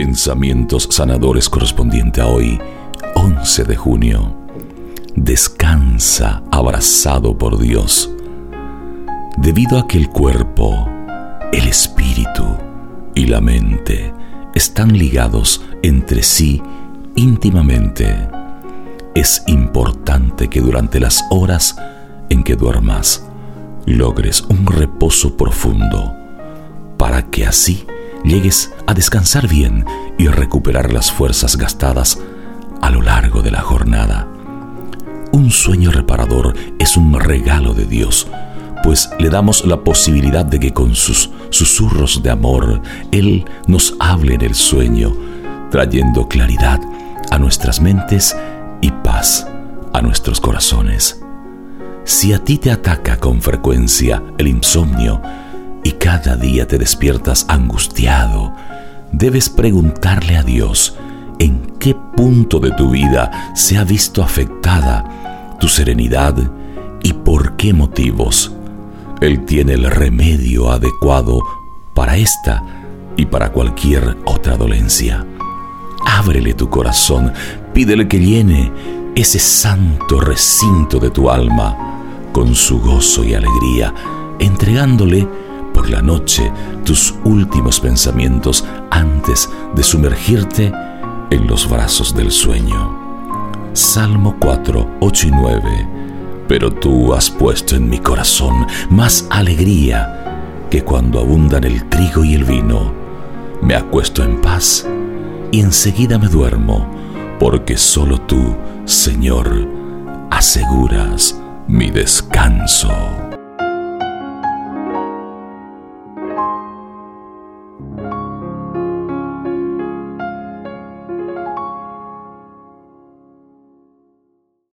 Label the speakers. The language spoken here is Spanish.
Speaker 1: Pensamientos sanadores correspondiente a hoy, 11 de junio. Descansa abrazado por Dios. Debido a que el cuerpo, el espíritu y la mente están ligados entre sí íntimamente, es importante que durante las horas en que duermas logres un reposo profundo para que así llegues a descansar bien y recuperar las fuerzas gastadas a lo largo de la jornada. Un sueño reparador es un regalo de Dios, pues le damos la posibilidad de que con sus susurros de amor Él nos hable en el sueño, trayendo claridad a nuestras mentes y paz a nuestros corazones. Si a ti te ataca con frecuencia el insomnio y cada día te despiertas angustiado, debes preguntarle a Dios en qué punto de tu vida se ha visto afectada tu serenidad y por qué motivos. Él tiene el remedio adecuado para esta y para cualquier otra dolencia. Ábrele tu corazón, pídele que llene ese santo recinto de tu alma con su gozo y alegría, entregándole la noche tus últimos pensamientos antes de sumergirte en los brazos del sueño. Salmo 4, 8 y 9. Pero tú has puesto en mi corazón más alegría que cuando abundan el trigo y el vino. Me acuesto en paz y enseguida me duermo, porque solo tú, Señor, aseguras mi descanso.